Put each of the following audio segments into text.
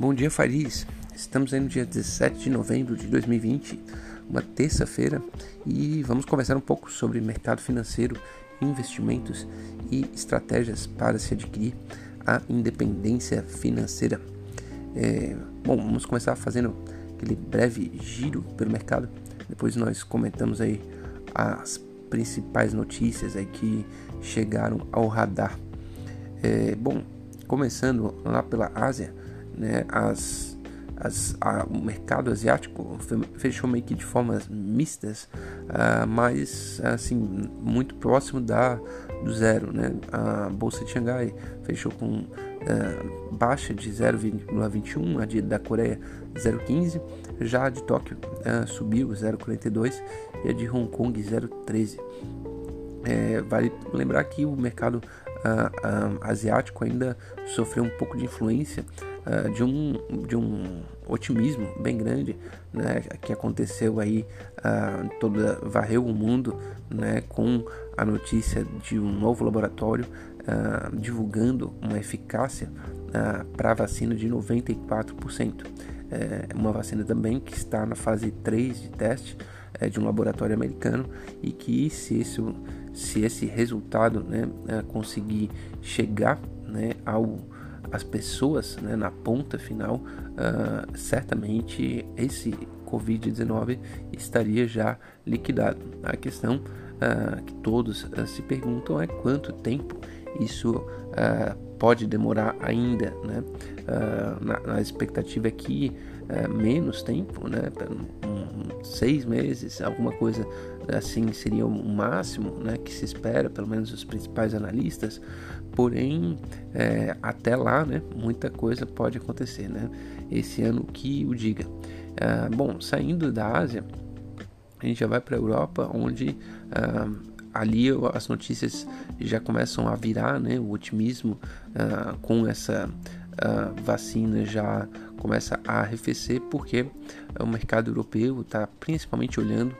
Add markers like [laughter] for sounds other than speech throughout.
Bom dia, Fariz. Estamos aí no dia 17 de novembro de 2020, uma terça-feira, e vamos conversar um pouco sobre mercado financeiro, investimentos e estratégias para se adquirir a independência financeira. É, bom, vamos começar fazendo aquele breve giro pelo mercado. Depois nós comentamos aí as principais notícias aí que chegaram ao radar. É, bom, começando lá pela Ásia, né, as, as, a, o mercado asiático fechou meio que de formas mistas, uh, mas assim muito próximo da do zero, né? A bolsa de Xangai fechou com uh, baixa de 0,21, a de, da Coreia 0,15, já a de Tóquio uh, subiu 0,42 e a de Hong Kong 0,13. É, vale lembrar que o mercado asiático ainda sofreu um pouco de influência uh, de, um, de um otimismo bem grande né, que aconteceu aí, uh, toda, varreu o mundo né, com a notícia de um novo laboratório uh, divulgando uma eficácia para a vacina de 94%. É uma vacina também que está na fase 3 de teste é, de um laboratório americano e que se esse, se esse resultado né, conseguir chegar né, ao as pessoas né, na ponta final, uh, certamente esse Covid-19 estaria já liquidado. A questão uh, que todos uh, se perguntam é quanto tempo isso pode demorar ainda. Né? Na, na, expectativa é que menos tempo, né? Um, seis meses, alguma coisa assim seria o máximo né, que se espera, pelo menos os principais analistas, porém é, até lá né, muita coisa pode acontecer, né? esse ano que o diga. Ah, bom, saindo da Ásia, a gente já vai para a Europa, onde ah, ali as notícias já começam a virar, né, o otimismo ah, com essa vacina já começa a arrefecer, porque o mercado europeu está principalmente olhando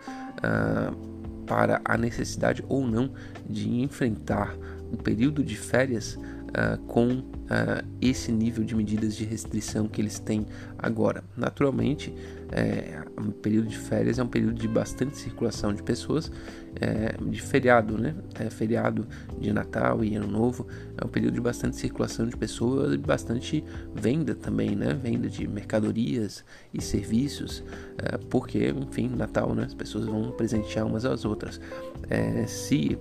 para a necessidade ou não de enfrentar um período de férias uh, com uh, esse nível de medidas de restrição que eles têm agora. Naturalmente, é, um período de férias é um período de bastante circulação de pessoas, é, de feriado, né? É, feriado de Natal e Ano Novo é um período de bastante circulação de pessoas e bastante venda também, né? Venda de mercadorias e serviços, é, porque, enfim, Natal, né? As pessoas vão presentear umas às outras. É, se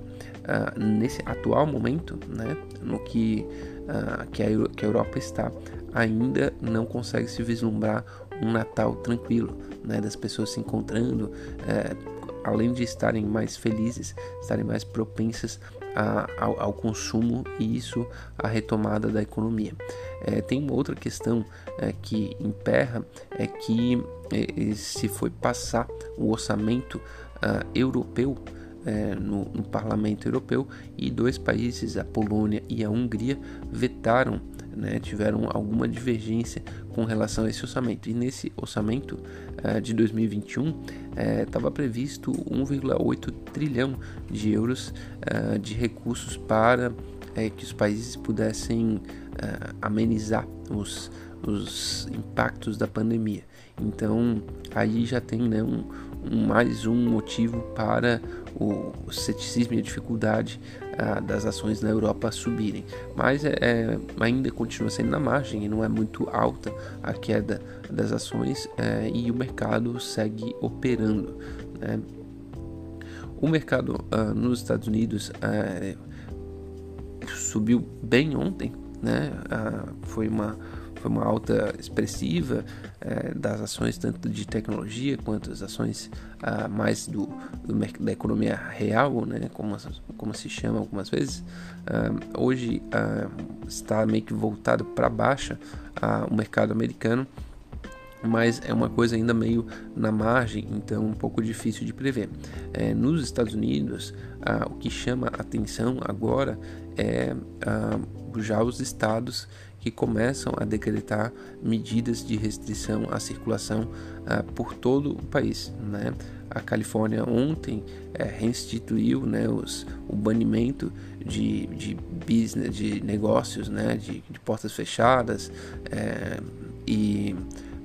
uh, nesse atual momento, né? No que, uh, que, a, que a Europa está ainda não consegue se vislumbrar um Natal tranquilo, né, das pessoas se encontrando, é, além de estarem mais felizes, estarem mais propensas a, ao, ao, consumo e isso a retomada da economia. É, tem uma outra questão é, que emperra é que se foi passar o orçamento uh, europeu é, no, no, Parlamento Europeu e dois países, a Polônia e a Hungria, vetaram, né, tiveram alguma divergência com relação a esse orçamento. E nesse orçamento é, de 2021 estava é, previsto 1,8 trilhão de euros é, de recursos para é, que os países pudessem é, amenizar os, os impactos da pandemia. Então aí já tem né, um, um, mais um motivo para o, ceticismo e a dificuldade ah, das ações na Europa subirem. Mas é, é, ainda continua sendo na margem e não é muito alta a queda das ações é, e o mercado segue operando. Né? O mercado ah, nos Estados Unidos é, subiu bem ontem, né? Ah, foi uma foi uma alta expressiva é, das ações tanto de tecnologia quanto as ações ah, mais do, do, da economia real, né, como, como se chama algumas vezes. Ah, hoje ah, está meio que voltado para baixa o mercado americano, mas é uma coisa ainda meio na margem, então um pouco difícil de prever. É, nos Estados Unidos, o que chama atenção agora é já os estados que começam a decretar medidas de restrição à circulação uh, por todo o país. Né? A Califórnia ontem é, reinstituiu né, os, o banimento de, de business, de negócios, né, de, de portas fechadas é, e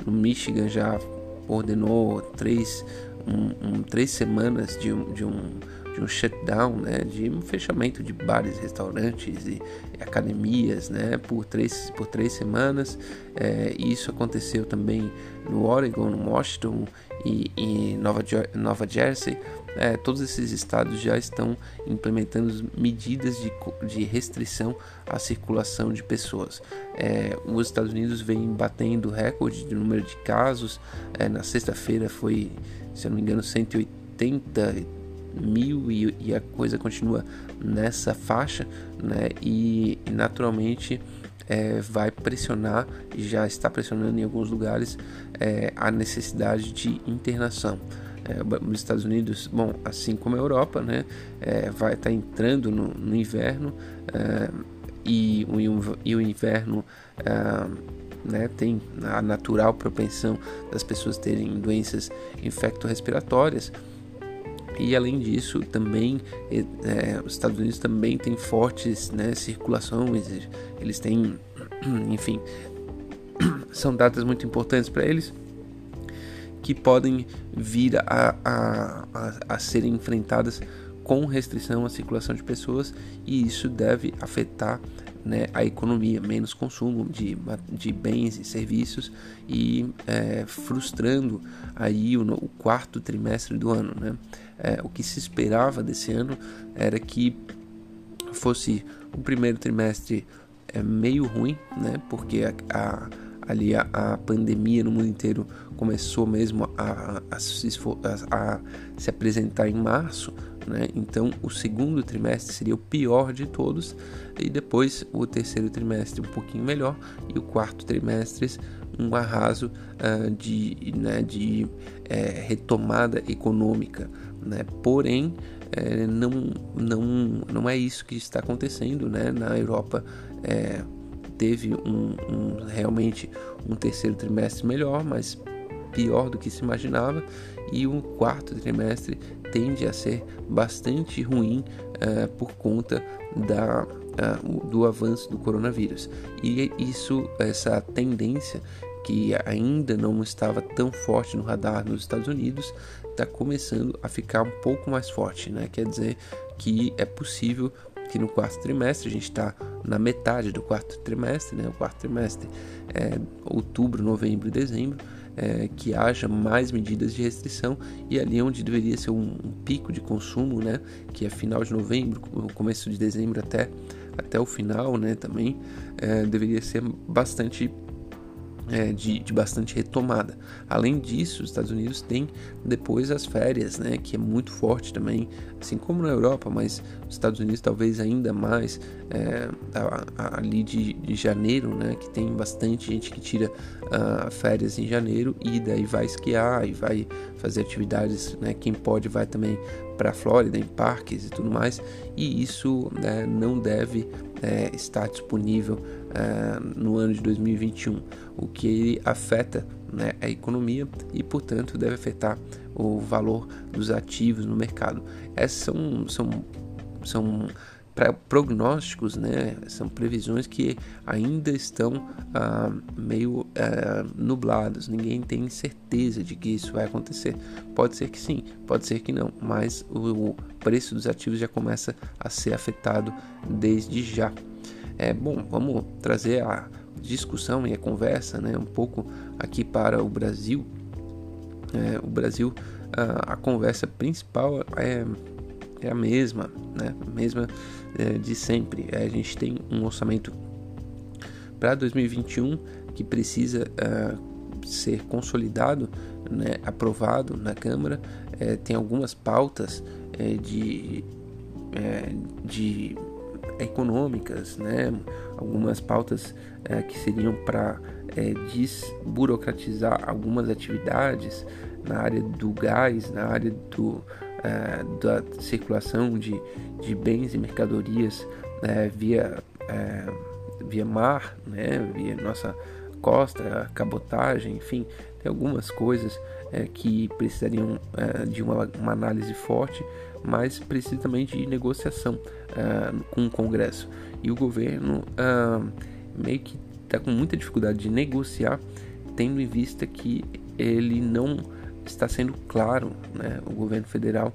no Michigan já ordenou três, um, um, três semanas de um, de um de um shutdown, né, de um fechamento de bares, restaurantes e, academias, né, por três, por três semanas. É, isso aconteceu também no Oregon, no Washington e em Nova, Nova Jersey. É, todos esses estados já estão implementando medidas de, de restrição à circulação de pessoas. É, os Estados Unidos vem batendo recorde de número de casos. É, na sexta-feira foi, se eu não me engano, 180 mil e, e a coisa continua nessa faixa, né? E, naturalmente é, vai pressionar, já está pressionando em alguns lugares, é, a necessidade de internação. É, os Estados Unidos, bom, assim como a Europa, né, é, vai estar tá entrando no, no inverno é, e, o, e o inverno é, né, tem a natural propensão das pessoas terem doenças infecto-respiratórias. E além disso, também é, os Estados Unidos também têm fortes né, circulações, eles têm, [clears throat] enfim, [clears throat] são datas muito importantes para eles que podem vir a, a, a, a serem enfrentadas com restrição à circulação de pessoas e isso deve afetar né, a economia, menos consumo de, de bens e serviços e é, frustrando aí o, o, quarto trimestre do ano. Né? É, o que se esperava desse ano era que fosse o primeiro trimestre é, meio ruim, né? porque a, a ali a, a, pandemia no mundo inteiro começou mesmo a, a, se, a, se apresentar em março, né? Então, o segundo trimestre seria o pior de todos, e depois o terceiro trimestre um pouquinho melhor, e o quarto trimestre um arraso uh, de, né, de é, retomada econômica. Né? Porém, é, não, não, não é isso que está acontecendo. Né? Na Europa é, teve um, um, realmente um terceiro trimestre melhor, mas pior do que se imaginava, e o quarto trimestre tende a ser bastante ruim por conta da, uh, do avanço do coronavírus. E isso, essa tendência que ainda não estava tão forte no radar nos Estados Unidos, está começando a ficar um pouco mais forte, né? Quer dizer que é possível que no quarto trimestre, a gente está na metade do quarto trimestre, né? O quarto trimestre é outubro, novembro e dezembro, é, que haja mais medidas de restrição e ali onde deveria ser um, um, pico de consumo, né, que é final de novembro, começo de dezembro até, até o final, né, também é, deveria ser bastante é, de, de, bastante retomada. Além disso, os Estados Unidos têm depois as férias, né, que é muito forte também, assim como na Europa, mas os Estados Unidos talvez ainda mais é, ali de, de, janeiro, né, que tem bastante gente que tira uh, férias em janeiro e daí vai esquiar e vai fazer atividades, né, quem pode vai também para a Flórida em parques e tudo mais, e isso né, não deve é, estar disponível é, no ano de 2021, o que afeta né, a economia e, portanto, deve afetar o valor dos ativos no mercado. Essas são, são, são prognósticos, né, são previsões que ainda estão ah, meio ah, nubladas. Ninguém tem certeza de que isso vai acontecer. Pode ser que sim, pode ser que não, mas o preço dos ativos já começa a ser afetado desde já. É bom, vamos trazer a discussão e a conversa, né, um pouco aqui para o Brasil. É, o Brasil, a, a conversa principal é é a mesma, né? A mesma é, de sempre. A gente tem um orçamento para 2021 que precisa uh, ser consolidado, né, aprovado na Câmara. É, tem algumas pautas é, de, é, de econômicas, né, algumas pautas é, que seriam para é, desburocratizar algumas atividades na área do gás, na área do, é, da circulação de, de bens e mercadorias via, via mar, né, via nossa costa, cabotagem, enfim, tem algumas coisas que precisariam de uma, uma, análise forte, mas precisa também de negociação é, com o Congresso. E o governo meio que está com muita dificuldade de negociar tendo em vista que ele não está sendo claro, né, o governo federal,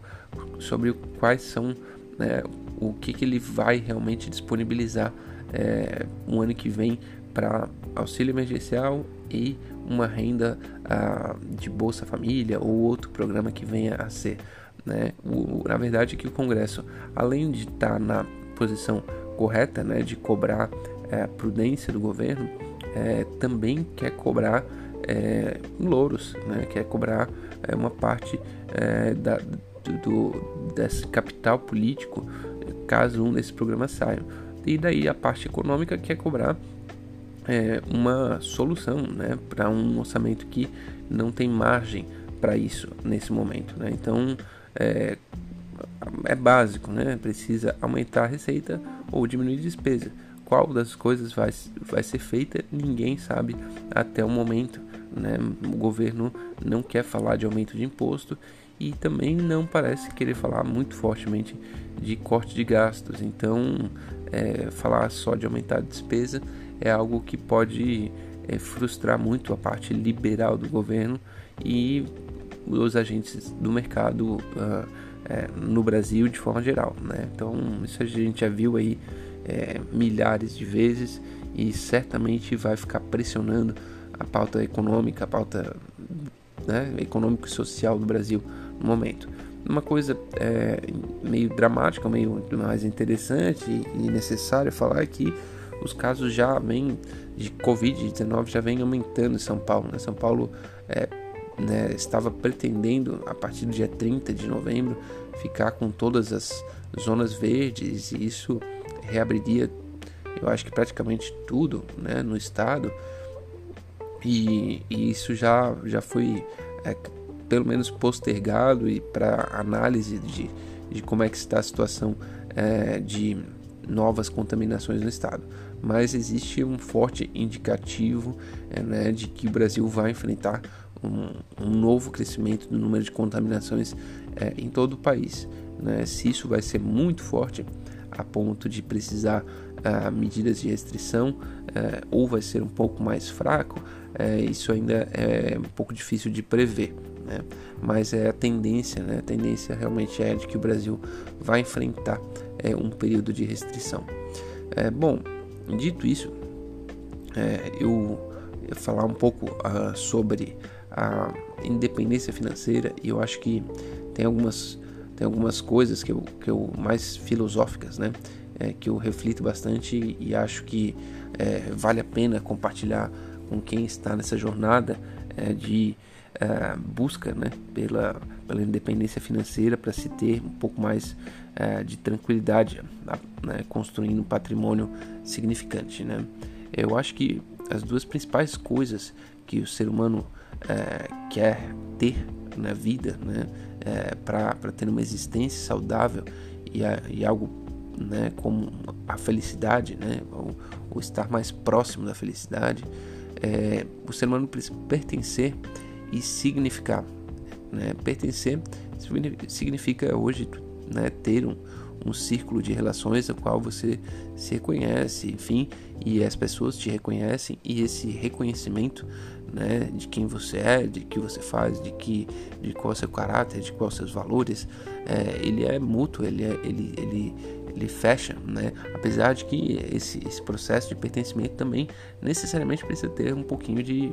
sobre quais são né, o que, que ele vai realmente disponibilizar é, um ano que vem para auxílio emergencial e uma renda ah, de Bolsa Família ou outro programa que venha a ser. Né? O, na verdade, que o Congresso, além de estar tá na posição correta né, de cobrar é, a prudência do governo, é, também quer cobrar é, louros, né? quer cobrar é, uma parte é, da, do, desse capital político caso um desses programas saiam. E daí a parte econômica quer cobrar é, uma solução né, para um orçamento que não tem margem para isso nesse momento. Né? Então é, é básico, né? precisa aumentar a receita ou diminuir a despesa. Qual das coisas vai, vai ser feita, ninguém sabe até o momento. Né? O governo não quer falar de aumento de imposto e também não parece querer falar muito fortemente de corte de gastos. Então, é, falar só de aumentar a despesa é algo que pode é, frustrar muito a parte liberal do governo e os agentes do mercado uh, é, no Brasil de forma geral. Né? Então, isso a gente já viu aí é, milhares de vezes e certamente vai ficar pressionando a pauta econômica, a pauta né, econômico e social do Brasil no momento. Uma coisa é, meio dramática, meio mais interessante e necessária falar é que os casos já vêm de Covid-19 já vem aumentando em São Paulo. Né? São Paulo é, né, estava pretendendo, a partir do dia 30 de novembro, ficar com todas as zonas verdes e isso reabriria, eu acho que praticamente tudo né, no estado. E, e isso já, já foi é, pelo menos postergado e para análise de, de como é que está a situação é, de novas contaminações no estado. Mas existe um forte indicativo é, né, de que o Brasil vai enfrentar um, um, novo crescimento do número de contaminações é, em todo o país. Né? Se isso vai ser muito forte a ponto de precisar uh, medidas de restrição uh, ou vai ser um pouco mais fraco, uh, isso ainda é um pouco difícil de prever. Né? Mas é a tendência, né? a tendência realmente é de que o Brasil vai enfrentar é, um período de restrição. É, bom, dito isso, é, eu ia falar um pouco uh, sobre a independência financeira e eu acho que tem algumas tem algumas coisas que eu, que eu mais filosóficas, né? É, que eu reflito bastante e, acho que é, vale a pena compartilhar com quem está nessa jornada é, de é, busca né, pela, pela independência financeira para se ter um pouco mais é, de tranquilidade, né, construindo um patrimônio significante. Né? Eu acho que as duas principais coisas que o ser humano é, quer ter na vida, né, é, para ter uma existência saudável e, a, e algo né, como a felicidade, né, ou, ou, estar mais próximo da felicidade, é, o ser humano precisa pertencer e significar. Né? Pertencer significa hoje né, ter um, um círculo de relações a qual você se reconhece, enfim, e as pessoas te reconhecem e esse reconhecimento né, de quem você é, de que você faz, de que de qual é seu caráter, de quais seus valores, é, ele é mútuo, ele é, ele, ele, ele fecha, né? Apesar de que esse, esse processo de pertencimento também necessariamente precisa ter um pouquinho de,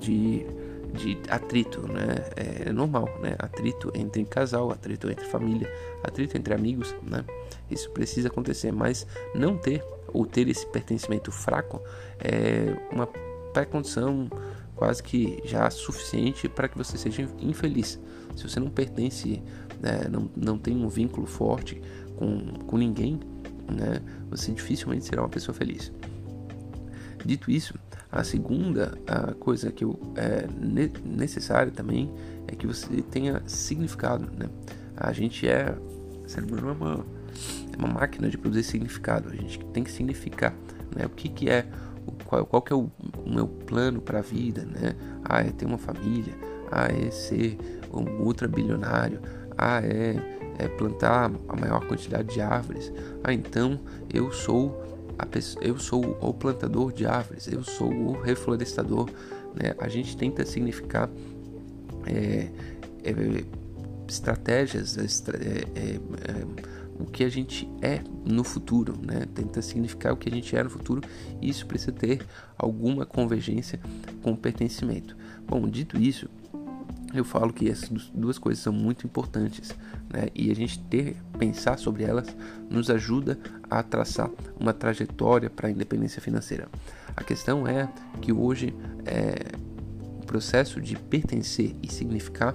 de de atrito, né? É normal, né? Atrito entre casal, atrito entre família, atrito entre amigos, né? Isso precisa acontecer, mas não ter ou ter esse pertencimento fraco é uma pré-condição quase que já suficiente para que você seja infeliz. Se você não pertence, né, não, não tem um vínculo forte com, com ninguém, né, você dificilmente será uma pessoa feliz. Dito isso, a segunda a coisa que eu, é necessária também é que você tenha significado. Né? A gente é. O cérebro é uma, é uma máquina de produzir significado. A gente tem que significar né? o que, que é, qual, qual que é o, meu plano para a vida. Né? Ah, é ter uma família. Ah, é ser um ultra bilionário. Ah, é, é plantar a maior quantidade de árvores. Ah, então eu sou eu sou o plantador de árvores, eu sou o reflorestador né, a gente tenta significar é, é, estratégias, é, é, é, o que a gente é no futuro, né? Tenta significar o que a gente é no futuro. E isso precisa ter alguma convergência com o pertencimento. Bom, dito isso, eu falo que essas duas coisas são muito importantes, né? E a gente ter pensar sobre elas nos ajuda a traçar uma trajetória para a independência financeira. A questão é que hoje é, o processo de pertencer e significar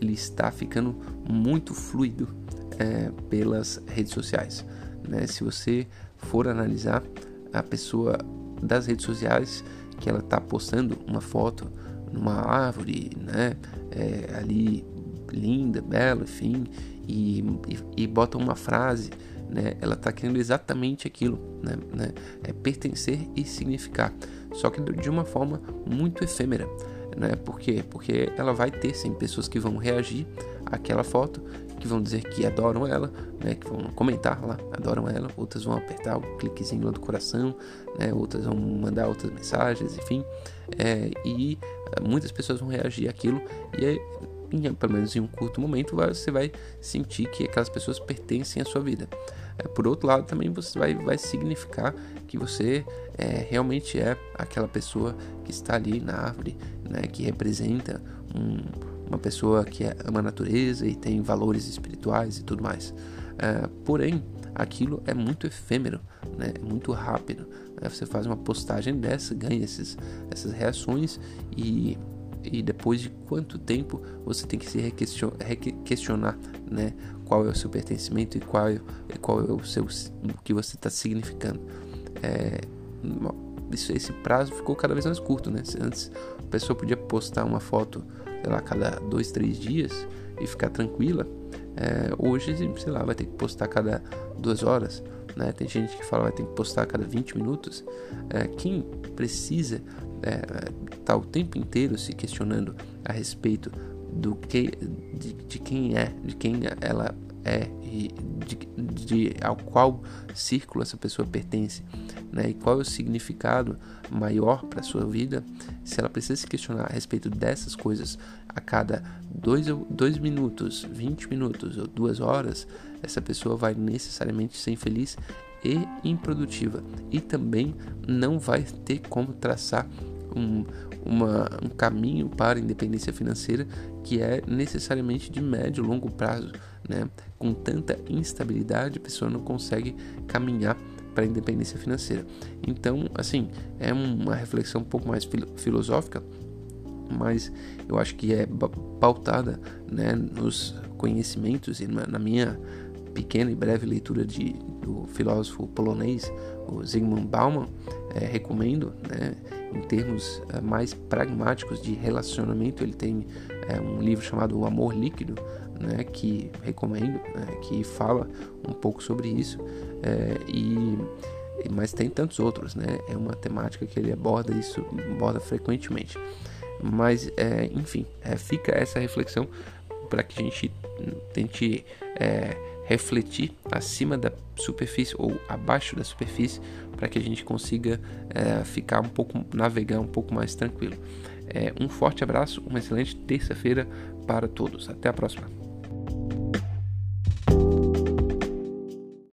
ele está ficando muito fluido é, pelas redes sociais. Né? Se você for analisar a pessoa das redes sociais que ela está postando uma foto numa árvore, né? É, ali linda, bela, enfim, e, e, e, bota uma frase, né? Ela está querendo exatamente aquilo, né? né? É pertencer e significar, só que de uma forma muito efêmera né? Por quê? Porque ela vai ter sim pessoas que vão reagir àquela foto, que vão dizer que adoram ela, né? Que vão comentar lá, adoram ela, outras vão apertar o cliquezinho lá do coração, né? Outras vão mandar outras mensagens, enfim, é, e muitas pessoas vão reagir àquilo e aí, em, pelo menos em um curto momento você vai sentir que aquelas pessoas pertencem à sua vida. É, por outro lado, também você vai, vai significar que você é, realmente é aquela pessoa que está ali na árvore, né, que representa um, uma pessoa que ama a natureza e tem valores espirituais e tudo mais. É, porém, aquilo é muito efêmero, né, é muito rápido. Né, você faz uma postagem dessa, ganha esses, essas reações e e depois de quanto tempo você tem que se questionar, né, qual é o seu pertencimento e qual, é, qual é o seu o que você está significando. É, isso, esse prazo ficou cada vez mais curto, né? Antes a pessoa podia postar uma foto, sei lá, cada dois, três dias e ficar tranquila. É, hoje, sei lá, vai ter que postar cada duas horas. Né? Tem gente que fala vai ter que postar a cada 20 minutos. É, quem precisa é, tá o tempo inteiro se questionando a respeito do que de, de quem é, de quem ela é e de, de, ao qual círculo essa pessoa pertence, né? E qual é o significado maior para sua vida? Se ela precisa se questionar a respeito dessas coisas a cada dois, dois minutos, 20 minutos ou duas horas, essa pessoa vai necessariamente ser infeliz e improdutiva e também não vai ter como traçar um, uma, um caminho para a independência financeira que é necessariamente de médio e longo prazo. Né? Com tanta instabilidade, a pessoa não consegue caminhar para a independência financeira. Então, assim, é uma reflexão um pouco mais filosófica, mas eu acho que é pautada né, nos conhecimentos e na minha pequena e breve leitura de, do filósofo polonês, o Zygmunt Bauman, é, recomendo, né, em termos é, mais pragmáticos de relacionamento, ele tem é, um livro chamado O Amor Líquido, né, que recomendo, né, que fala um pouco sobre isso, é, e mas tem tantos outros, né? É uma temática que ele aborda isso, aborda frequentemente. Mas, é, enfim, é, fica essa reflexão para que a gente tente é, refletir acima da superfície ou abaixo da superfície para que a gente consiga é, ficar um pouco, navegar um pouco mais tranquilo. É, um forte abraço, uma excelente terça-feira para todos. Até a próxima.